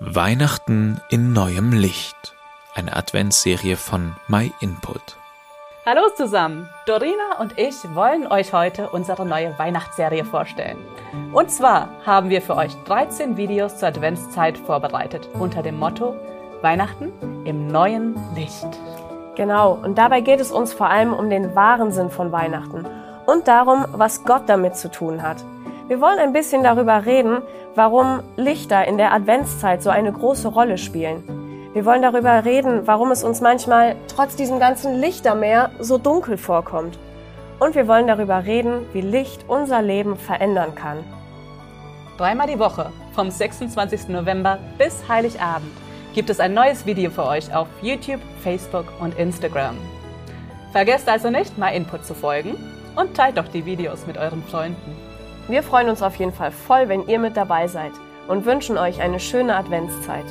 Weihnachten in neuem Licht. Eine Adventsserie von MyInput. Hallo zusammen, Dorina und ich wollen euch heute unsere neue Weihnachtsserie vorstellen. Und zwar haben wir für euch 13 Videos zur Adventszeit vorbereitet unter dem Motto Weihnachten im neuen Licht. Genau, und dabei geht es uns vor allem um den wahren Sinn von Weihnachten und darum, was Gott damit zu tun hat. Wir wollen ein bisschen darüber reden, warum Lichter in der Adventszeit so eine große Rolle spielen. Wir wollen darüber reden, warum es uns manchmal trotz diesem ganzen Lichtermeer so dunkel vorkommt. Und wir wollen darüber reden, wie Licht unser Leben verändern kann. Dreimal die Woche, vom 26. November bis Heiligabend, gibt es ein neues Video für euch auf YouTube, Facebook und Instagram. Vergesst also nicht, MyInput zu folgen und teilt doch die Videos mit euren Freunden. Wir freuen uns auf jeden Fall voll, wenn ihr mit dabei seid und wünschen euch eine schöne Adventszeit.